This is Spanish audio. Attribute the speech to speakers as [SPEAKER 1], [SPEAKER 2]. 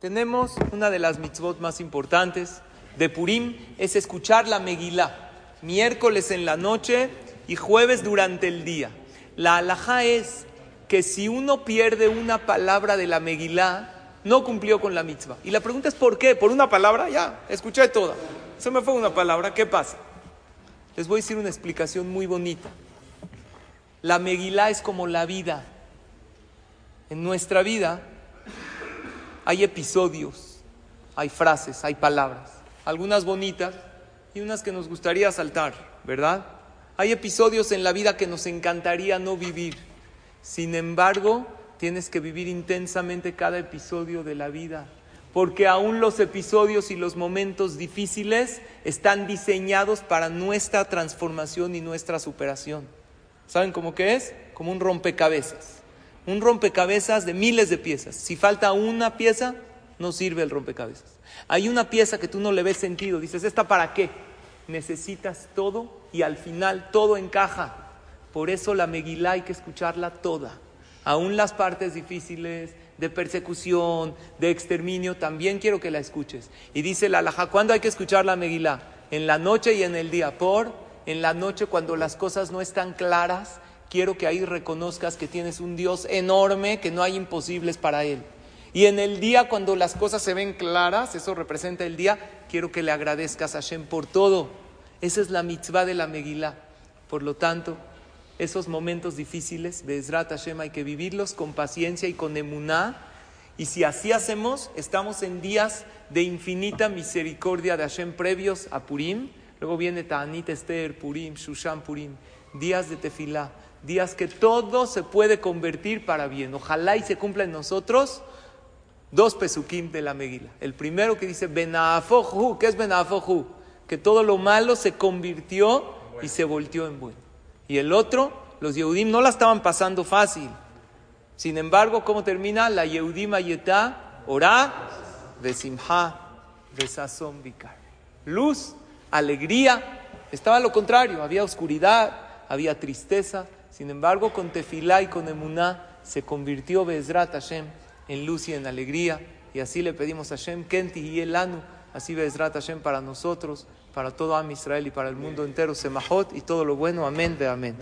[SPEAKER 1] Tenemos una de las mitzvot más importantes de Purim, es escuchar la Megilá, miércoles en la noche y jueves durante el día. La alajá es que si uno pierde una palabra de la Megilá, no cumplió con la mitzvah. Y la pregunta es ¿por qué? ¿Por una palabra? Ya, escuché toda. Se me fue una palabra, ¿qué pasa? Les voy a decir una explicación muy bonita. La Megilá es como la vida. En nuestra vida hay episodios, hay frases, hay palabras, algunas bonitas y unas que nos gustaría saltar, ¿verdad? Hay episodios en la vida que nos encantaría no vivir. Sin embargo, tienes que vivir intensamente cada episodio de la vida, porque aún los episodios y los momentos difíciles están diseñados para nuestra transformación y nuestra superación. ¿Saben cómo que es? Como un rompecabezas un rompecabezas de miles de piezas. Si falta una pieza, no sirve el rompecabezas. Hay una pieza que tú no le ves sentido, dices, ¿esta para qué? Necesitas todo y al final todo encaja. Por eso la Megilá hay que escucharla toda. Aún las partes difíciles de persecución, de exterminio, también quiero que la escuches. Y dice la Alajá, ¿cuándo hay que escuchar la Megilá? En la noche y en el día. Por en la noche cuando las cosas no están claras, quiero que ahí reconozcas que tienes un Dios enorme, que no hay imposibles para Él. Y en el día cuando las cosas se ven claras, eso representa el día, quiero que le agradezcas a Hashem por todo. Esa es la mitzvah de la Megilá. Por lo tanto, esos momentos difíciles, Bezrat Hashem, hay que vivirlos con paciencia y con emuná. Y si así hacemos, estamos en días de infinita misericordia de Hashem previos a Purim. Luego viene Ta'anit Esther, Purim, Shushan Purim, días de tefilá días que todo se puede convertir para bien. Ojalá y se cumpla en nosotros dos pesukim de la Megila. El primero que dice Benafohu, ¿qué es Benafohu? Que todo lo malo se convirtió y se volteó en bueno. Y el otro, los Yehudim no la estaban pasando fácil. Sin embargo, ¿cómo termina? La Yehudim Ayetá, Orá, Besimha, Besazón Vikar. Luz, alegría. Estaba lo contrario, había oscuridad, había tristeza, sin embargo, con tefilá y con emuná se convirtió Bezrat Hashem en luz y en alegría. Y así le pedimos a Hashem, Kenti y Elanu, así Bezrat Hashem para nosotros, para todo Am Israel y para el mundo entero, Semahot y todo lo bueno. Amén de amén.